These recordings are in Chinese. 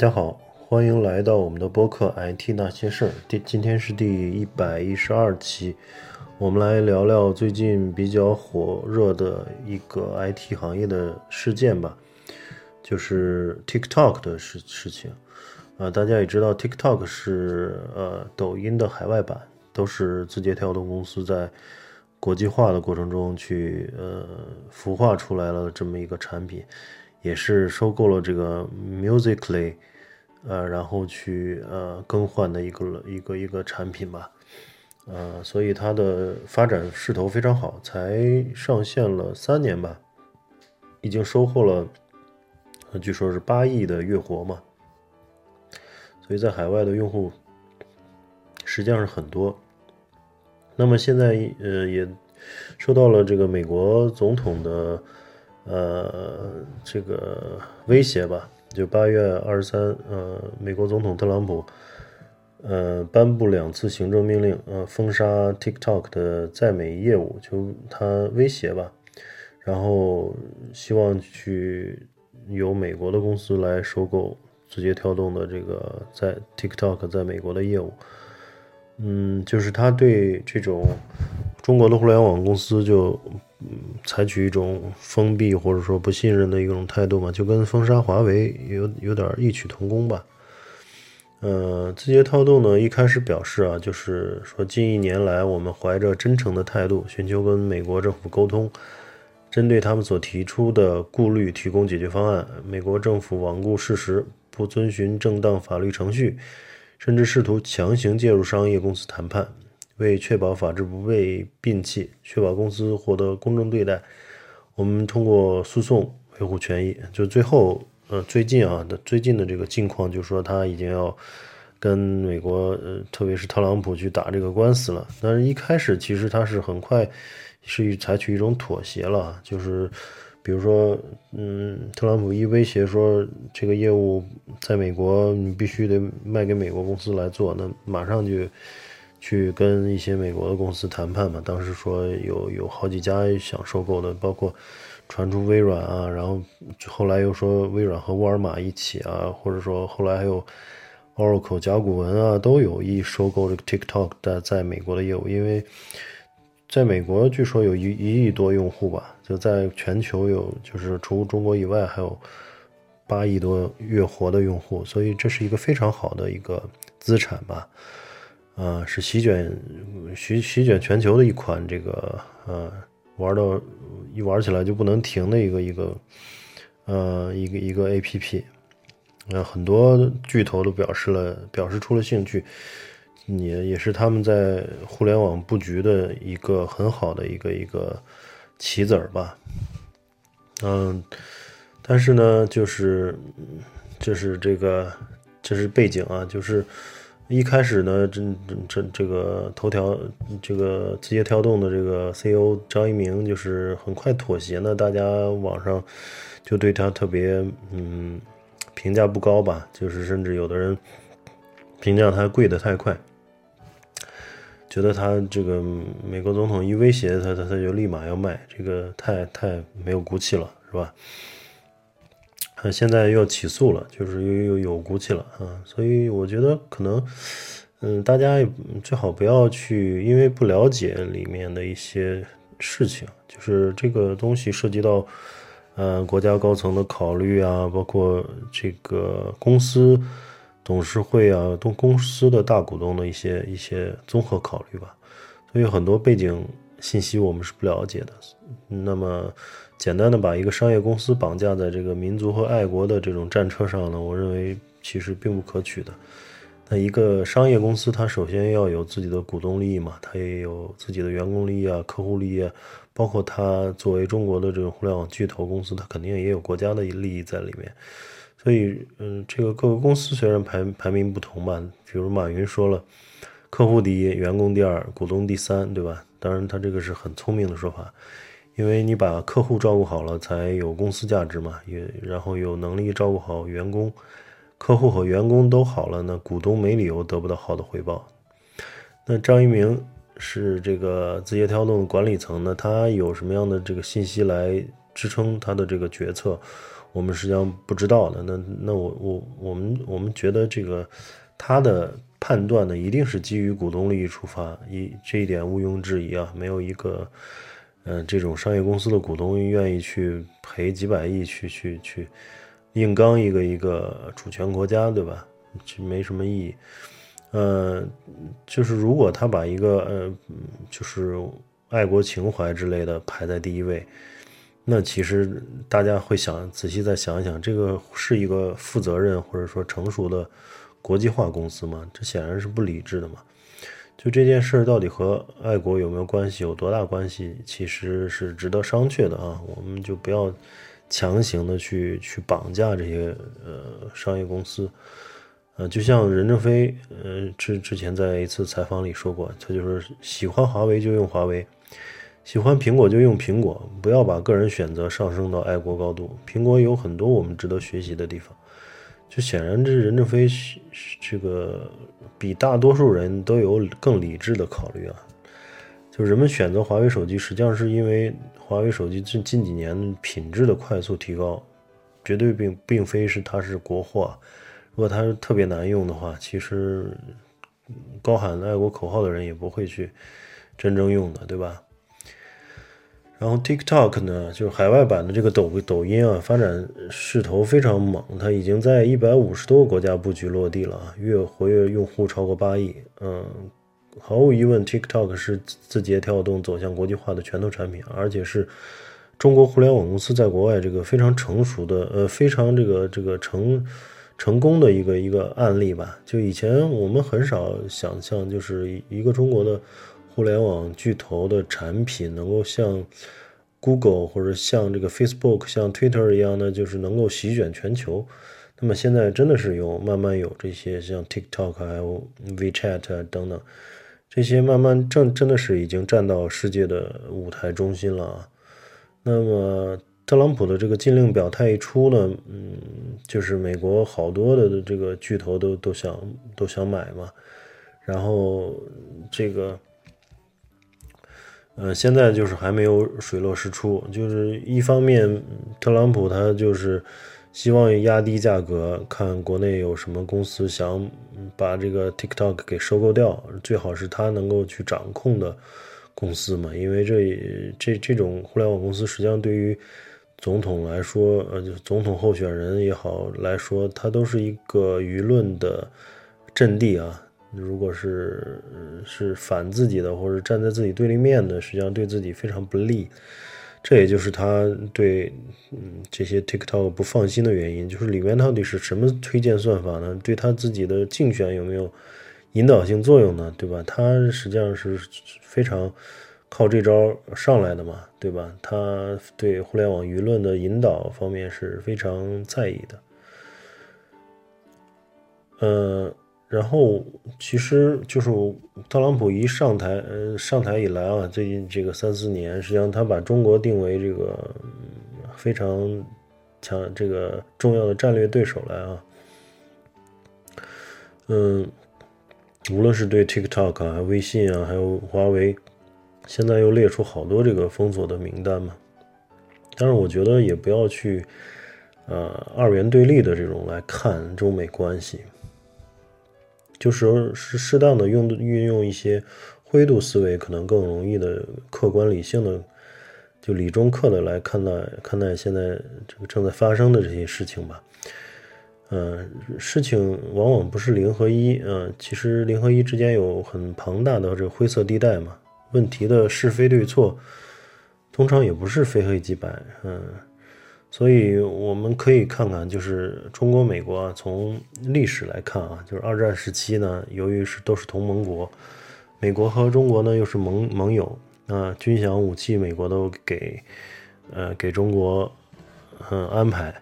大家好，欢迎来到我们的播客《IT 那些事儿》。第今天是第一百一十二期，我们来聊聊最近比较火热的一个 IT 行业的事件吧，就是 TikTok 的事事情。啊，大家也知道，TikTok 是呃抖音的海外版，都是字节跳动公司在国际化的过程中去呃孵化出来了这么一个产品。也是收购了这个 Musically，呃，然后去呃更换的一个一个一个产品吧，呃，所以它的发展势头非常好，才上线了三年吧，已经收获了，据说是八亿的月活嘛，所以在海外的用户实际上是很多。那么现在呃也收到了这个美国总统的。呃，这个威胁吧，就八月二十三，呃，美国总统特朗普，呃，颁布两次行政命令，呃，封杀 TikTok 的在美业务，就他威胁吧，然后希望去由美国的公司来收购字节跳动的这个在 TikTok 在美国的业务，嗯，就是他对这种中国的互联网公司就。采取一种封闭或者说不信任的一种态度嘛，就跟封杀华为有有点异曲同工吧。呃，字节跳动呢一开始表示啊，就是说近一年来我们怀着真诚的态度，寻求跟美国政府沟通，针对他们所提出的顾虑提供解决方案。美国政府罔顾事实，不遵循正当法律程序，甚至试图强行介入商业公司谈判。为确保法治不被摒弃，确保公司获得公正对待，我们通过诉讼维护权益。就最后，呃，最近啊的最近的这个境况，就是说他已经要跟美国，呃，特别是特朗普去打这个官司了。但是一开始其实他是很快是采取一种妥协了，就是比如说，嗯，特朗普一威胁说这个业务在美国你必须得卖给美国公司来做，那马上就。去跟一些美国的公司谈判嘛，当时说有有好几家想收购的，包括传出微软啊，然后后来又说微软和沃尔玛一起啊，或者说后来还有 Oracle 甲骨文啊，都有意收购这个 TikTok 的在美国的业务，因为在美国据说有一一亿多用户吧，就在全球有就是除中国以外还有八亿多月活的用户，所以这是一个非常好的一个资产吧。啊，是席卷席席卷全球的一款这个呃，玩到一玩起来就不能停的一个一个呃一个一个 A P P，呃，很多巨头都表示了表示出了兴趣，也也是他们在互联网布局的一个很好的一个一个棋子儿吧。嗯，但是呢，就是就是这个这是背景啊，就是。一开始呢，这这这个头条，这个字节跳动的这个 CEO 张一鸣就是很快妥协呢，大家网上就对他特别嗯评价不高吧，就是甚至有的人评价他贵的太快，觉得他这个美国总统一威胁他，他他就立马要卖，这个太太没有骨气了，是吧？现在又要起诉了，就是又又有骨气了啊，所以我觉得可能，嗯，大家最好不要去，因为不了解里面的一些事情，就是这个东西涉及到，呃，国家高层的考虑啊，包括这个公司董事会啊，都公司的大股东的一些一些综合考虑吧，所以很多背景信息我们是不了解的，那么。简单的把一个商业公司绑架在这个民族和爱国的这种战车上呢，我认为其实并不可取的。那一个商业公司，它首先要有自己的股东利益嘛，它也有自己的员工利益啊、客户利益，啊包括它作为中国的这种互联网巨头公司，它肯定也有国家的利益在里面。所以，嗯，这个各个公司虽然排排名不同吧，比如马云说了，客户第一，员工第二，股东第三，对吧？当然，他这个是很聪明的说法。因为你把客户照顾好了，才有公司价值嘛。也然后有能力照顾好员工，客户和员工都好了，那股东没理由得不到好的回报。那张一鸣是这个字节跳动管理层呢，他有什么样的这个信息来支撑他的这个决策，我们实际上不知道的。那那我我我们我们觉得这个他的判断呢，一定是基于股东利益出发，一这一点毋庸置疑啊，没有一个嗯这种商业公司的股东愿意去赔几百亿去去去硬刚一个一个主权国家，对吧？这没什么意义。呃，就是如果他把一个呃，就是爱国情怀之类的排在第一位，那其实大家会想仔细再想一想，这个是一个负责任或者说成熟的国际化公司吗？这显然是不理智的嘛。就这件事到底和爱国有没有关系，有多大关系，其实是值得商榷的啊。我们就不要强行的去去绑架这些呃商业公司。呃，就像任正非，呃，之之前在一次采访里说过，他就是喜欢华为就用华为，喜欢苹果就用苹果，不要把个人选择上升到爱国高度。苹果有很多我们值得学习的地方，就显然这任正非这个比大多数人都有更理智的考虑啊。就人们选择华为手机，实际上是因为华为手机近近几年品质的快速提高，绝对并并非是它是国货。如果它特别难用的话，其实高喊爱国口号的人也不会去真正用的，对吧？然后 TikTok 呢，就是海外版的这个抖抖音啊，发展势头非常猛，它已经在一百五十多个国家布局落地了啊，月活跃用户超过八亿。嗯，毫无疑问，TikTok 是字节跳动走向国际化的拳头产品，而且是中国互联网公司在国外这个非常成熟的，呃，非常这个这个成。成功的一个一个案例吧，就以前我们很少想象，就是一个中国的互联网巨头的产品能够像 Google 或者像这个 Facebook、像 Twitter 一样的，就是能够席卷全球。那么现在真的是有慢慢有这些像 TikTok 还有 WeChat 等等，这些慢慢正真的是已经站到世界的舞台中心了啊。那么。特朗普的这个禁令表态一出呢，嗯，就是美国好多的这个巨头都都想都想买嘛，然后这个，呃，现在就是还没有水落石出，就是一方面特朗普他就是希望压低价格，看国内有什么公司想把这个 TikTok 给收购掉，最好是他能够去掌控的公司嘛，因为这这这种互联网公司实际上对于总统来说，呃，总统候选人也好来说，他都是一个舆论的阵地啊。如果是是反自己的，或者站在自己对立面的，实际上对自己非常不利。这也就是他对嗯这些 TikTok 不放心的原因，就是里面到底是什么推荐算法呢？对他自己的竞选有没有引导性作用呢？对吧？他实际上是非常。靠这招上来的嘛，对吧？他对互联网舆论的引导方面是非常在意的。呃，然后其实就是特朗普一上台，呃，上台以来啊，最近这个三四年，实际上他把中国定为这个非常强、这个重要的战略对手来啊。嗯，无论是对 TikTok 啊、微信啊，还有华为。现在又列出好多这个封锁的名单嘛，但是我觉得也不要去，呃，二元对立的这种来看中美关系，就是是适当的用运用一些灰度思维，可能更容易的客观理性的，就理中客的来看待看待现在这个正在发生的这些事情吧。嗯，事情往往不是零和一，嗯，其实零和一之间有很庞大的这灰色地带嘛。问题的是非对错，通常也不是非黑即白，嗯，所以我们可以看看，就是中国、美国啊，从历史来看啊，就是二战时期呢，由于是都是同盟国，美国和中国呢又是盟盟友，啊，军饷武器美国都给，呃，给中国，嗯，安排，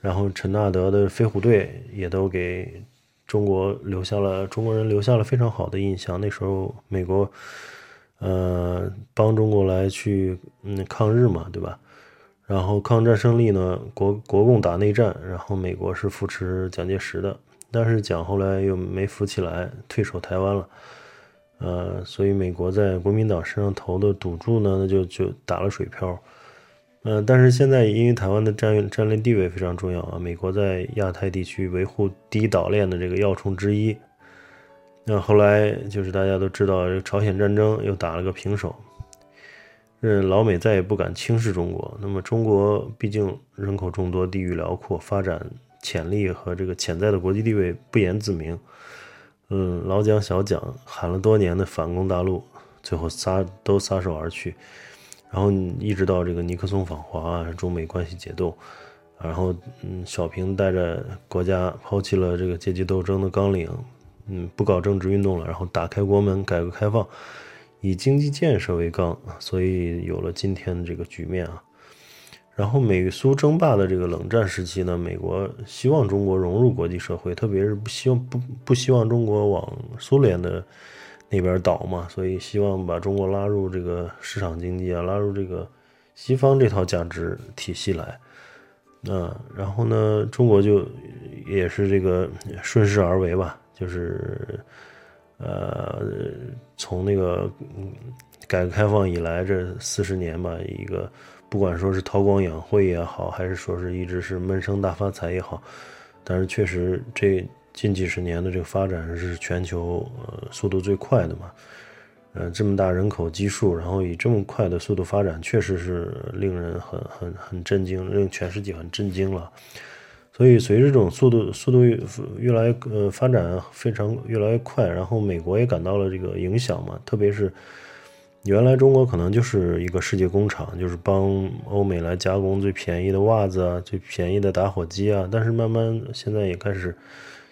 然后陈纳德的飞虎队也都给中国留下了中国人留下了非常好的印象，那时候美国。呃，帮中国来去嗯抗日嘛，对吧？然后抗战胜利呢，国国共打内战，然后美国是扶持蒋介石的，但是蒋后来又没扶起来，退守台湾了。呃，所以美国在国民党身上投的赌注呢，那就就打了水漂。嗯，但是现在因为台湾的战略战略地位非常重要啊，美国在亚太地区维护第一岛链的这个要冲之一。那后来就是大家都知道，朝鲜战争又打了个平手，嗯，老美再也不敢轻视中国。那么中国毕竟人口众多，地域辽阔，发展潜力和这个潜在的国际地位不言自明。嗯，老蒋小蒋喊了多年的反攻大陆，最后撒都撒手而去。然后一直到这个尼克松访华，中美关系解冻，然后嗯，小平带着国家抛弃了这个阶级斗争的纲领，嗯，不搞政治运动了，然后打开国门，改革开放，以经济建设为纲，所以有了今天的这个局面啊。然后美苏争霸的这个冷战时期呢，美国希望中国融入国际社会，特别是不希望不不希望中国往苏联的。那边倒嘛，所以希望把中国拉入这个市场经济啊，拉入这个西方这套价值体系来。那然后呢，中国就也是这个顺势而为吧，就是呃，从那个改革开放以来这四十年吧，一个不管说是韬光养晦也好，还是说是一直是闷声大发财也好，但是确实这。近几十年的这个发展是全球呃速度最快的嘛，呃这么大人口基数，然后以这么快的速度发展，确实是令人很很很震惊，令全世界很震惊了。所以随着这种速度速度越越来呃发展非常越来越快，然后美国也感到了这个影响嘛，特别是原来中国可能就是一个世界工厂，就是帮欧美来加工最便宜的袜子啊，最便宜的打火机啊，但是慢慢现在也开始。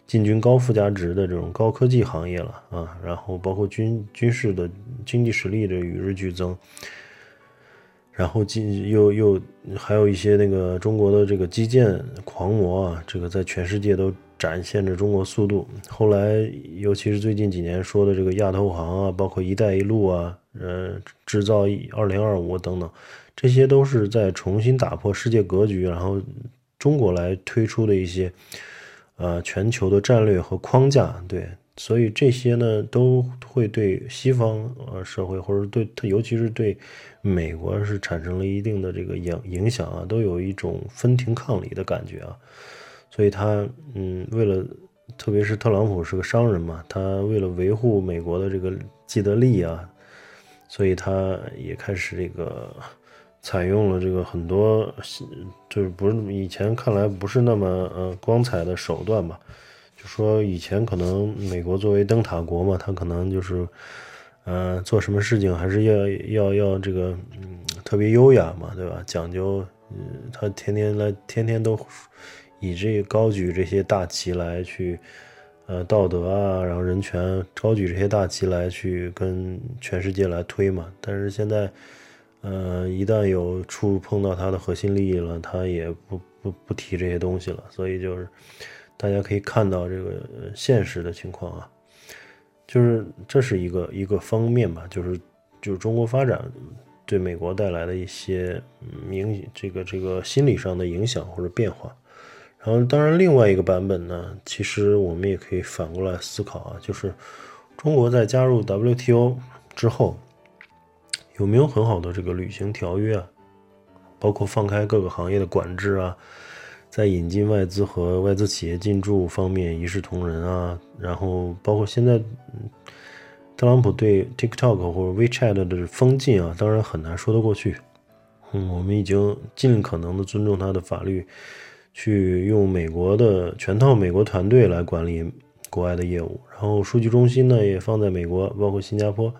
进军高附加值的这种高科技行业了啊，然后包括军军事的经济实力的与日俱增，然后进又又还有一些那个中国的这个基建狂魔啊，这个在全世界都展现着中国速度。后来尤其是最近几年说的这个亚投行啊，包括“一带一路”啊，呃，制造二零二五等等，这些都是在重新打破世界格局，然后中国来推出的一些。呃，全球的战略和框架，对，所以这些呢都会对西方呃社会，或者对它，尤其是对美国是产生了一定的这个影影响啊，都有一种分庭抗礼的感觉啊。所以他嗯，为了，特别是特朗普是个商人嘛，他为了维护美国的这个既得利益啊，所以他也开始这个。采用了这个很多，就是不是以前看来不是那么呃光彩的手段吧？就说以前可能美国作为灯塔国嘛，他可能就是，呃，做什么事情还是要要要这个嗯特别优雅嘛，对吧？讲究，嗯，他天天来，天天都以这高举这些大旗来去，呃，道德啊，然后人权，高举这些大旗来去跟全世界来推嘛。但是现在。呃，一旦有触碰到他的核心利益了，他也不不不提这些东西了。所以就是大家可以看到这个现实的情况啊，就是这是一个一个方面吧，就是就是中国发展对美国带来的一些影这个这个心理上的影响或者变化。然后当然另外一个版本呢，其实我们也可以反过来思考啊，就是中国在加入 WTO 之后。有没有很好的这个履行条约啊？包括放开各个行业的管制啊，在引进外资和外资企业进驻方面一视同仁啊。然后包括现在，特朗普对 TikTok 或者 WeChat 的封禁啊，当然很难说得过去。嗯，我们已经尽可能的尊重他的法律，去用美国的全套美国团队来管理国外的业务。然后数据中心呢也放在美国，包括新加坡。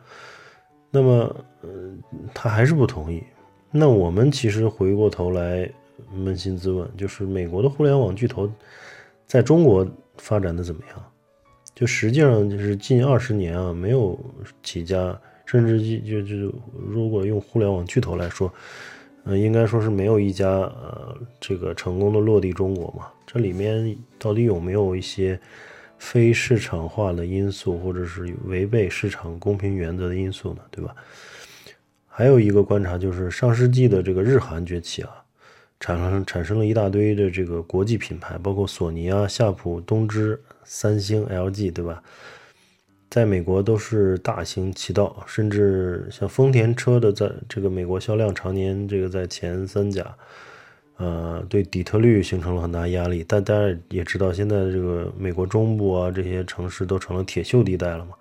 那么，呃，他还是不同意。那我们其实回过头来扪心自问，就是美国的互联网巨头在中国发展的怎么样？就实际上就是近二十年啊，没有几家，甚至就就就如果用互联网巨头来说，呃，应该说是没有一家呃这个成功的落地中国嘛。这里面到底有没有一些？非市场化的因素，或者是违背市场公平原则的因素呢？对吧？还有一个观察就是，上世纪的这个日韩崛起啊，产生产生了一大堆的这个国际品牌，包括索尼啊、夏普、东芝、三星、LG，对吧？在美国都是大行其道，甚至像丰田车的在这个美国销量常年这个在前三甲，呃，对底特律形成了很大压力。但大家也知道，现在这个美国中部啊这些城市都成了铁锈地带了嘛，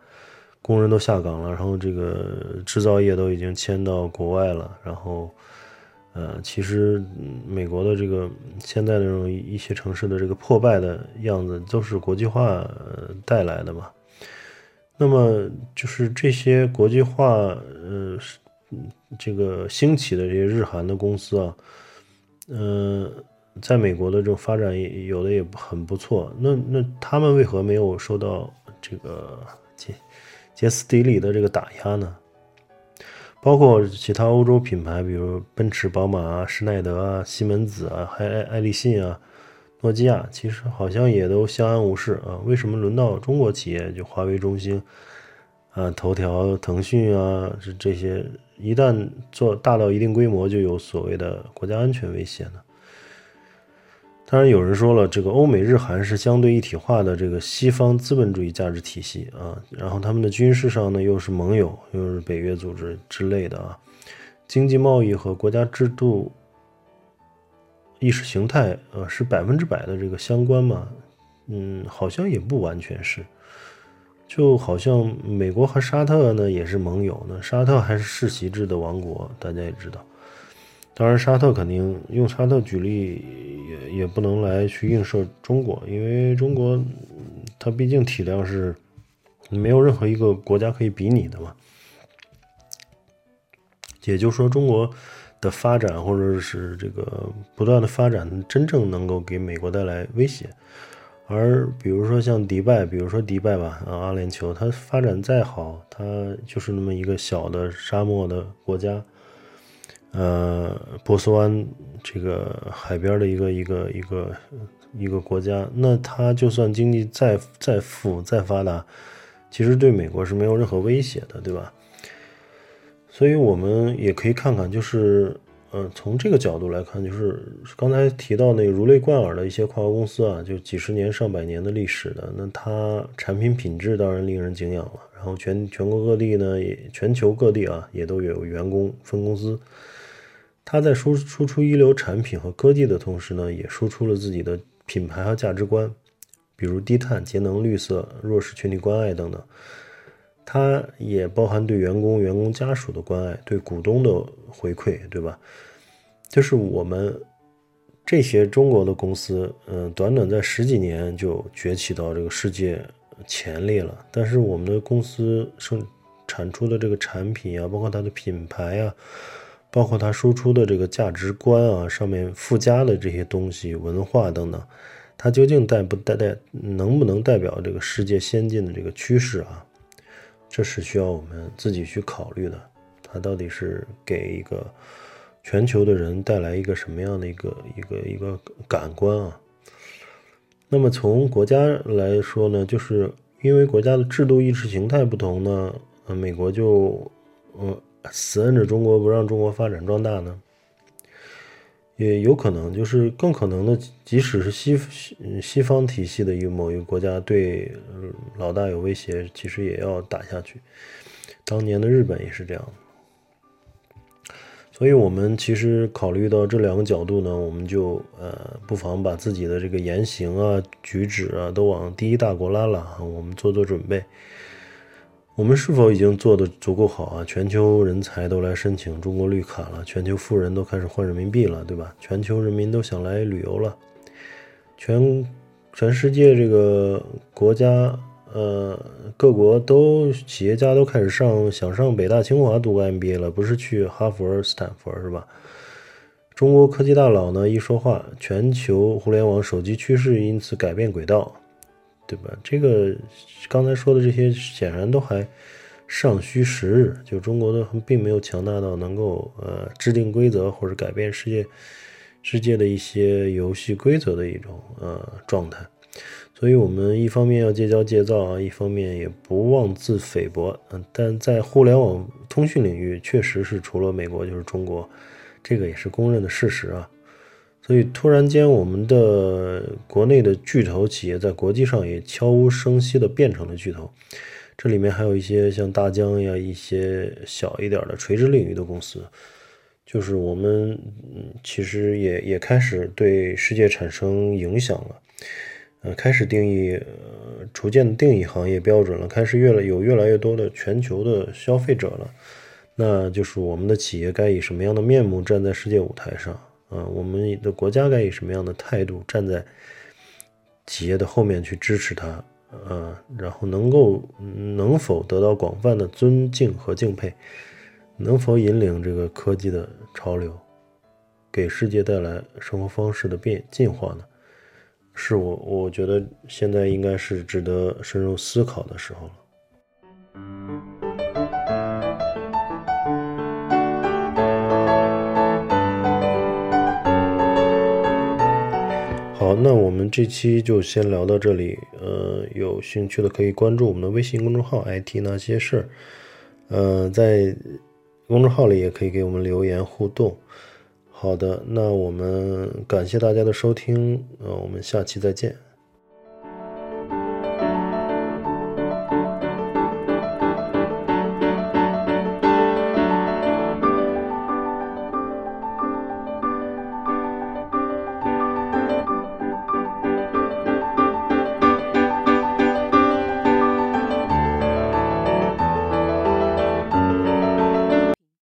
工人都下岗了，然后这个制造业都已经迁到国外了，然后。呃，其实美国的这个现在的这种一些城市的这个破败的样子，都是国际化带来的嘛。那么就是这些国际化，呃，这个兴起的这些日韩的公司啊，嗯，在美国的这种发展也有的也很不错。那那他们为何没有受到这个杰杰斯底里的这个打压呢？包括其他欧洲品牌，比如奔驰、宝马啊、施耐德啊、西门子啊，还爱爱立信啊、诺基亚，其实好像也都相安无事啊。为什么轮到中国企业，就华为、中兴啊、头条、腾讯啊，这这些一旦做大到一定规模，就有所谓的国家安全威胁呢？当然，有人说了，这个欧美日韩是相对一体化的这个西方资本主义价值体系啊，然后他们的军事上呢又是盟友，又是北约组织之类的啊，经济贸易和国家制度、意识形态呃是百分之百的这个相关嘛？嗯，好像也不完全是，就好像美国和沙特呢也是盟友呢，沙特还是世袭制的王国，大家也知道。当然，沙特肯定用沙特举例也也不能来去映射中国，因为中国它毕竟体量是没有任何一个国家可以比拟的嘛。也就是说，中国的发展或者是这个不断的发展，真正能够给美国带来威胁。而比如说像迪拜，比如说迪拜吧，啊，阿联酋，它发展再好，它就是那么一个小的沙漠的国家。呃，波斯湾这个海边的一个一个一个一个国家，那它就算经济再再富再发达，其实对美国是没有任何威胁的，对吧？所以我们也可以看看，就是呃，从这个角度来看，就是刚才提到那个如雷贯耳的一些跨国公司啊，就几十年上百年的历史的，那它产品品质当然令人敬仰了。然后全全国各地呢，也全球各地啊，也都有员工分公司。它在输输出一流产品和科技的同时呢，也输出了自己的品牌和价值观，比如低碳、节能、绿色、弱势群体关爱等等。它也包含对员工、员工家属的关爱，对股东的回馈，对吧？就是我们这些中国的公司，嗯，短短在十几年就崛起到这个世界前列了。但是我们的公司生产出的这个产品啊，包括它的品牌啊。包括它输出的这个价值观啊，上面附加的这些东西、文化等等，它究竟代不代代能不能代表这个世界先进的这个趋势啊？这是需要我们自己去考虑的。它到底是给一个全球的人带来一个什么样的一个一个一个感官啊？那么从国家来说呢，就是因为国家的制度意识形态不同呢，呃，美国就呃。死摁着中国不让中国发展壮大呢，也有可能，就是更可能的，即使是西西方体系的一个某一个国家对老大有威胁，其实也要打下去。当年的日本也是这样，所以我们其实考虑到这两个角度呢，我们就呃不妨把自己的这个言行啊、举止啊都往第一大国拉拉，我们做做准备。我们是否已经做得足够好啊？全球人才都来申请中国绿卡了，全球富人都开始换人民币了，对吧？全球人民都想来旅游了，全全世界这个国家，呃，各国都企业家都开始上想上北大清华读个 MBA 了，不是去哈佛、斯坦福是吧？中国科技大佬呢一说话，全球互联网手机趋势因此改变轨道。对吧？这个刚才说的这些显然都还尚需时日，就中国的并没有强大到能够呃制定规则或者改变世界世界的一些游戏规则的一种呃状态。所以，我们一方面要戒骄戒躁啊，一方面也不妄自菲薄。嗯，但在互联网通讯领域，确实是除了美国就是中国，这个也是公认的事实啊。所以，突然间，我们的国内的巨头企业在国际上也悄无声息地变成了巨头，这里面还有一些像大疆呀，一些小一点的垂直领域的公司，就是我们其实也也开始对世界产生影响了，呃，开始定义，呃，逐渐定义行业标准了，开始越来有越来越多的全球的消费者了，那就是我们的企业该以什么样的面目站在世界舞台上？啊，我们的国家该以什么样的态度站在企业的后面去支持它？呃，然后能够能否得到广泛的尊敬和敬佩，能否引领这个科技的潮流，给世界带来生活方式的变进化呢？是我我觉得现在应该是值得深入思考的时候了。好，那我们这期就先聊到这里。呃，有兴趣的可以关注我们的微信公众号 “IT 那些事儿”。呃，在公众号里也可以给我们留言互动。好的，那我们感谢大家的收听。呃，我们下期再见。